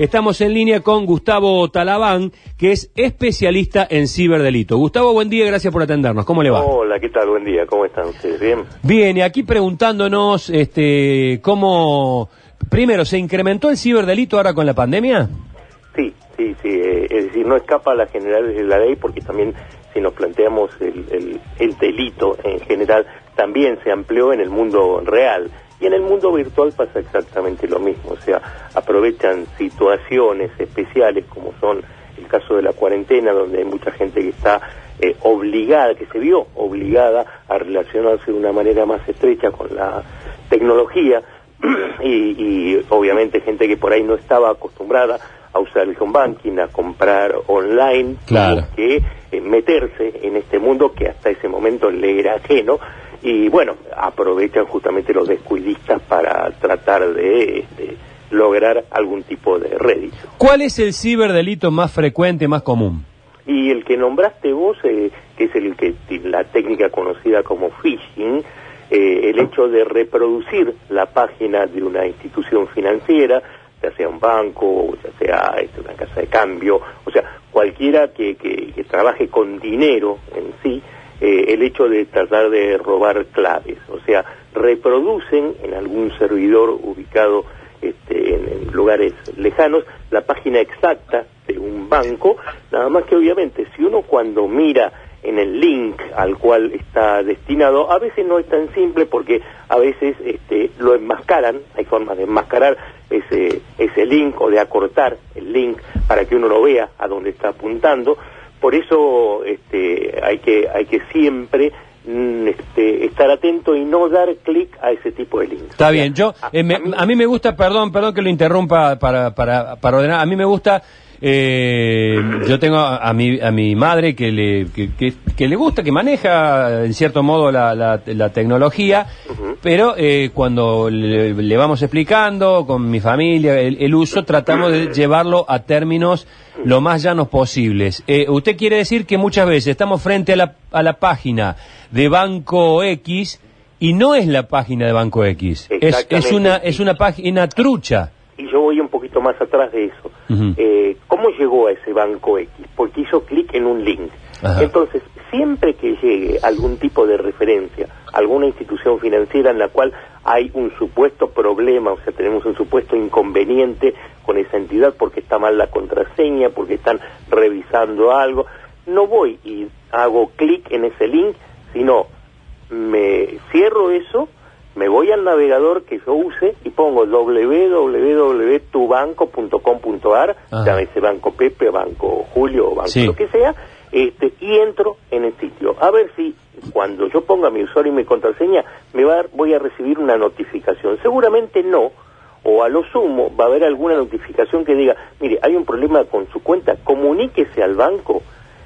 Estamos en línea con Gustavo Talabán, que es especialista en ciberdelito. Gustavo, buen día, gracias por atendernos. ¿Cómo le va? Hola, ¿qué tal? Buen día, ¿cómo están ustedes? ¿Bien? Bien, y aquí preguntándonos este, cómo... Primero, ¿se incrementó el ciberdelito ahora con la pandemia? Sí, sí, sí. eh, es decir, no escapa a las generales de la ley porque también si nos planteamos el, el- el delito en general, también se amplió en el mundo real. Y en el mundo virtual pasa exactamente lo mismo. O sea, aprovechan situaciones especiales como son el caso de la cuarentena, donde hay mucha gente que está eh, obligada, que se vio obligada a relacionarse de una manera más estrecha con la tecnología y, y obviamente gente que por ahí no estaba acostumbrada a usar el home banking, a comprar online, Claro. que eh, meterse en este mundo que hasta ese momento le era ajeno y bueno, aprovechan justamente los descuidistas para tratar de, este, lograr algún tipo de rédito. ¿Cuál es el ciberdelito más frecuente, más común? Y el que nombraste vos, eh, que es el que la técnica conocida como phishing, eh, el hecho de reproducir la página de una institución financiera, ya sea un banco, ya sea este, una casa de cambio, o sea, cualquiera que, que- que trabaje con dinero en sí, eh, el hecho de tratar de robar claves, o sea, reproducen en algún servidor ubicado este, en, lugares lejanos la página exacta de un banco, nada más que obviamente si uno cuando mira en el link al cual está destinado, a veces no es tan simple porque a veces este, lo enmascaran, hay formas de enmascarar ese, ese link o de acortar el link para que uno lo vea a dónde está apuntando, por eso este, hay que hay que siempre mm, este, estar atento y no dar clic a ese tipo de links. Está bien, yo, a- eh, me- a mí- a mí me gusta, perdón, perdón que lo interrumpa para, para, para ordenar, a mí me gusta, eh, yo tengo a, a mi, a mi madre que le, que, que- que le gusta, que maneja en cierto modo la, la, la tecnología, pero eh, cuando le, le vamos explicando con mi familia el, el uso, tratamos de llevarlo a términos lo más llanos posibles. Eh, usted quiere decir que muchas veces estamos frente a la, a la página de Banco X y no es la página de Banco X. Es, es una es una página trucha. y yo voy un poquito más atrás de eso. Eh, ¿Cómo llegó a ese banco X? Porque hizo clic en un link. Ajá. Entonces, siempre que llegue algún tipo de referencia, alguna institución financiera en la cual hay un supuesto problema, o sea, tenemos un supuesto inconveniente con esa entidad porque está mal la contraseña, porque están revisando algo, no voy y hago clic en ese link, sino me cierro eso, me voy al navegador que yo use y pongo www.tubanco.com.ar, llámese Banco Pepe, Banco Julio, o Banco Sí. lo que sea, este, y entro en el sitio. A ver si cuando yo ponga mi usuario y mi contraseña me va a- voy a recibir una notificación. Seguramente no, o a lo sumo va a haber alguna notificación que diga, mire, hay un problema con su cuenta, comuníquese al banco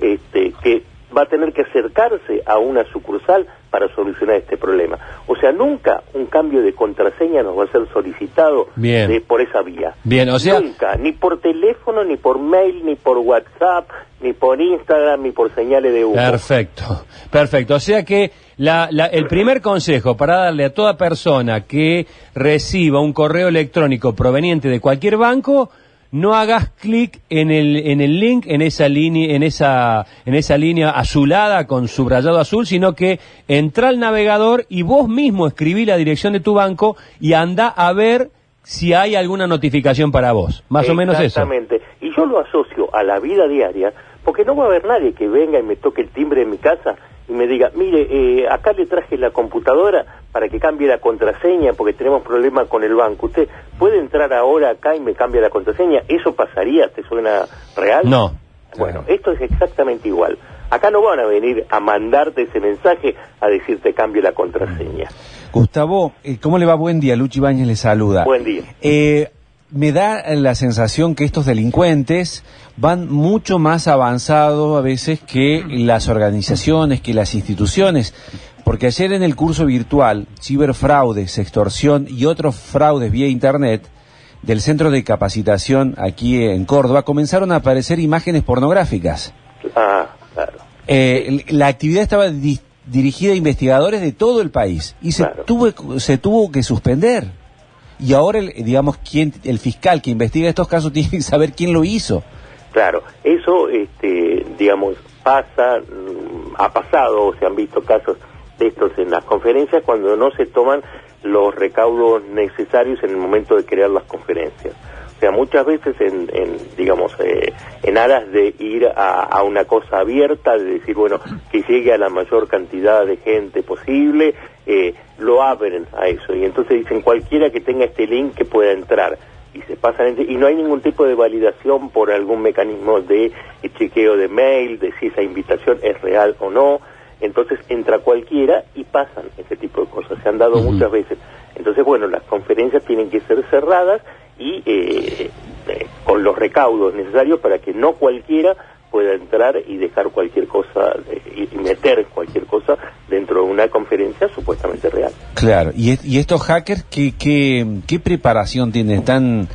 este, que va a tener que acercarse a una sucursal para solucionar este problema. O sea, nunca un cambio de contraseña nos va a ser solicitado Bien. de- por esa vía. Bien, o sea- Nunca, ni por teléfono, ni por mail, ni por WhatsApp, ni por Instagram, ni por señales de humo. Perfecto, perfecto. O sea que la- la- el primer consejo para darle a toda persona que reciba un correo electrónico proveniente de cualquier banco, no hagas clic en el, en el link, en esa línea, en esa, en esa línea azulada con subrayado azul, sino que entra al navegador y vos mismo escribí la dirección de tu banco y anda a ver si hay alguna notificación para vos. Más o menos eso. Exactamente. Y yo lo asocio a la vida diaria, porque no va a haber nadie que venga y me toque el timbre de mi casa y me diga, mire, eh, acá le traje la computadora para que cambie la contraseña porque tenemos problemas con el banco. ¿Usted puede entrar ahora acá y me cambia la contraseña? ¿Eso pasaría? ¿Te suena real? No. Bueno, esto es exactamente igual. Acá no van a venir a mandarte ese mensaje a decirte cambie la contraseña. Gustavo, eh, ¿cómo le va? Buen día. Luchi Bañez le saluda. Buen día. Eh, me da la sensación que estos delincuentes van mucho más avanzados a veces que las organizaciones, que las instituciones. Porque ayer en el curso virtual, ciberfraudes, extorsión y otros fraudes vía Internet, del Centro de Capacitación aquí en Córdoba, comenzaron a aparecer imágenes pornográficas. Ah, claro. Eh, la actividad estaba di- dirigida a investigadores de todo el país y se, Claro. tuvo, se tuvo que suspender. Y ahora, el, digamos, quién, el fiscal que investiga estos casos tiene que saber quién lo hizo. Claro, eso, este, digamos, pasa, mm, ha pasado, o se han visto casos de estos en las conferencias cuando no se toman los recaudos necesarios en el momento de crear las conferencias. O sea, muchas veces en, digamos, eh, en aras de ir a, una cosa abierta, de decir, bueno, que llegue a la mayor cantidad de gente posible, eh, lo abren a eso. Y entonces dicen, cualquiera que tenga este link que pueda entrar. Y se pasan, y no hay ningún tipo de validación por algún mecanismo de chequeo de mail, de si esa invitación es real o no. Entonces entra cualquiera y pasan ese tipo de cosas. Se han dado muchas veces. Entonces, bueno, las conferencias tienen que ser cerradas y eh, eh, con los recaudos necesarios para que no cualquiera pueda entrar y dejar cualquier cosa eh, y meter cualquier cosa dentro de una conferencia supuestamente real. Claro, y, y estos hackers, ¿qué, qué, qué preparación tienen? ¿Están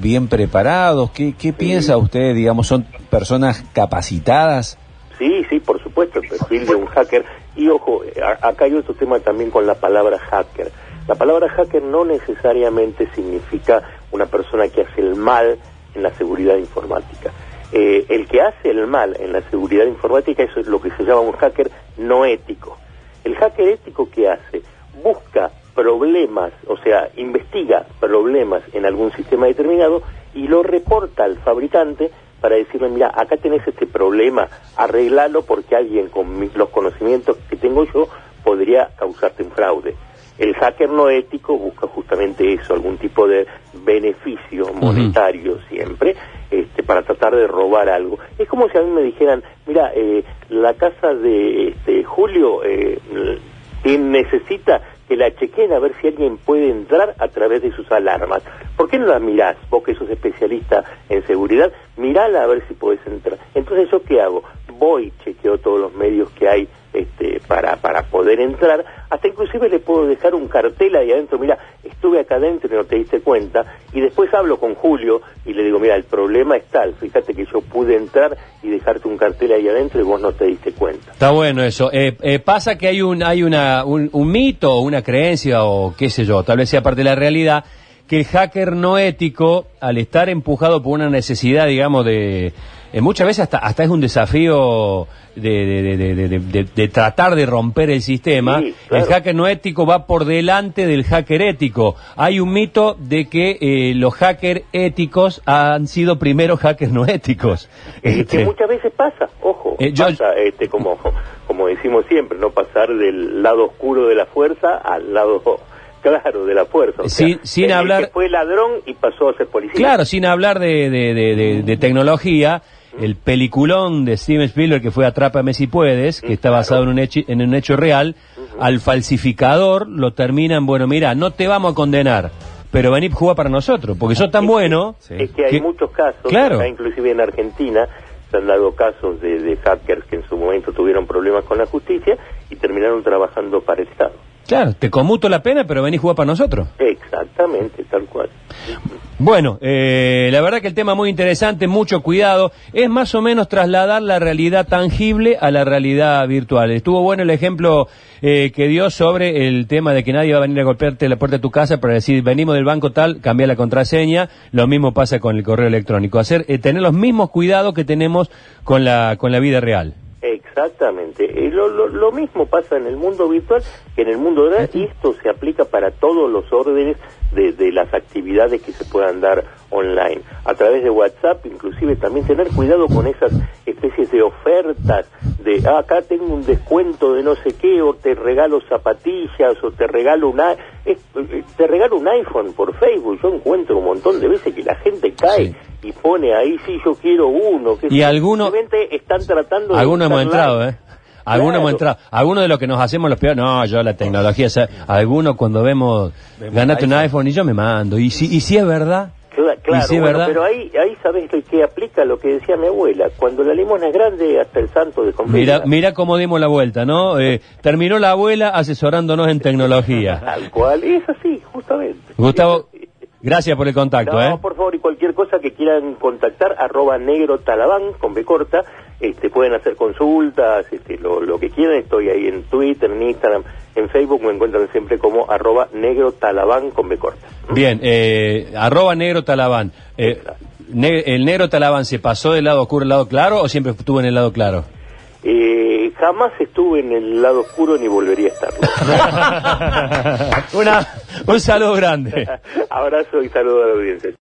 bien preparados? ¿Qué, qué piensa usted? Digamos, ¿son personas capacitadas? Sí, sí, por supuesto, el perfil de un hacker. Y ojo, acá hay otro tema también con la palabra hacker. La palabra hacker no necesariamente significa una persona que hace el mal en la seguridad informática. Eh, el que hace el mal en la seguridad informática, es lo que se llama un hacker no ético. El hacker ético que hace busca problemas, o sea, investiga problemas en algún sistema determinado y lo reporta al fabricante para decirle, mira, acá tenés este problema, arreglalo porque alguien con los conocimientos que tengo yo podría causarte un fraude. El hacker no ético busca justamente eso, algún tipo de beneficio monetario siempre, este, para tratar de robar algo. Es como si a mí me dijeran, mira, eh, la casa de este, Julio eh, necesita que la chequen a ver si alguien puede entrar a través de sus alarmas. ¿Por qué no la mirás? Vos que sos especialista en seguridad, mirala a ver si puedes entrar. Entonces, ¿yo qué hago? Voy, chequeo todos los medios que hay este, para, para poder entrar, hasta inclusive le puedo dejar un cartel ahí adentro, mira, estuve acá adentro y no te diste cuenta, y después hablo con Julio y le digo, mira, el problema es tal, fíjate que yo pude entrar y dejarte un cartel ahí adentro y vos no te diste cuenta. Está bueno eso. Eh, eh, pasa que hay un, hay una, un, un mito, una creencia o qué sé yo, tal vez sea parte de la realidad, que el hacker no ético, al estar empujado por una necesidad, digamos, de eh, muchas veces hasta, hasta es un desafío de, de, tratar de romper el sistema. El hacker no ético va por delante del hacker ético. Hay un mito de que eh, los hackers éticos han sido primero hackers no éticos. que este, muchas veces pasa, ojo, eh, pasa, este, como, como decimos siempre, no pasar del lado oscuro de la fuerza al lado claro, de la fuerza. sin, hablar... fue ladrón y pasó a ser policía. Claro, sin hablar de, de tecnología el peliculón de Steven Spielberg que fue Atrápame si puedes, que está basado en un hecho, en un hecho real, al falsificador lo terminan, bueno, mira, no te vamos a condenar, pero vení jugar para nosotros, porque sos tan bueno. Es que hay muchos casos, claro. inclusive en Argentina, se han dado casos de, de hackers que en su momento tuvieron problemas con la justicia y terminaron trabajando para el Estado. Claro, te conmuto la pena, pero vení a jugar para nosotros. Exactamente, tal cual. Bueno, eh, la verdad que el tema muy interesante, mucho cuidado. Es más o menos trasladar la realidad tangible a la realidad virtual. Estuvo bueno el ejemplo eh, que dio sobre el tema de que nadie va a venir a golpearte la puerta de tu casa para decir, venimos del banco tal, cambia la contraseña. Lo mismo pasa con el correo electrónico. Hacer, eh, tener los mismos cuidados que tenemos con la, con la vida real. Exactamente. Eh, lo, lo, mismo pasa en el mundo virtual que en el mundo real y esto se aplica para todos los órdenes de, de, las actividades que se puedan dar online. A través de WhatsApp, inclusive también tener cuidado con esas especies de ofertas de ah, acá tengo un descuento de no sé qué o te regalo zapatillas o te regalo una eh, te regalo un iPhone por Facebook. Yo encuentro un montón de veces que la gente cae y pone ahí sí yo quiero uno que y algunos están tratando algunos hemos entrado eh algunos hemos entrado algunos de los que nos hacemos los peores no yo la tecnología algunos cuando vemos ganate un iPhone y yo me mando y si y si es verdad Claro, pero ahí, ahí sabes que aplica lo que decía mi abuela, cuando la limona es grande hasta el santo de Mira, mira cómo dimos la vuelta, ¿no? Eh, terminó la abuela asesorándonos en tecnología. Tal cual, es así, justamente. Gustavo, Gracias por el contacto, no, ¿eh? por favor, y cualquier cosa que quieran contactar, arroba negro talabán, con B corta, este, pueden hacer consultas, este, lo, lo que quieran, estoy ahí en Twitter, en Instagram, En Facebook me encuentran siempre como arroba negro talabán con B corta. Bien, eh, arroba negro talabán. Eh, ne- ¿El negro talabán se pasó del lado oscuro al lado claro o siempre estuvo en el lado claro? Eh, jamás estuve en el lado oscuro ni volvería a estarlo. Una, un saludo grande. Abrazo y saludo a la audiencia.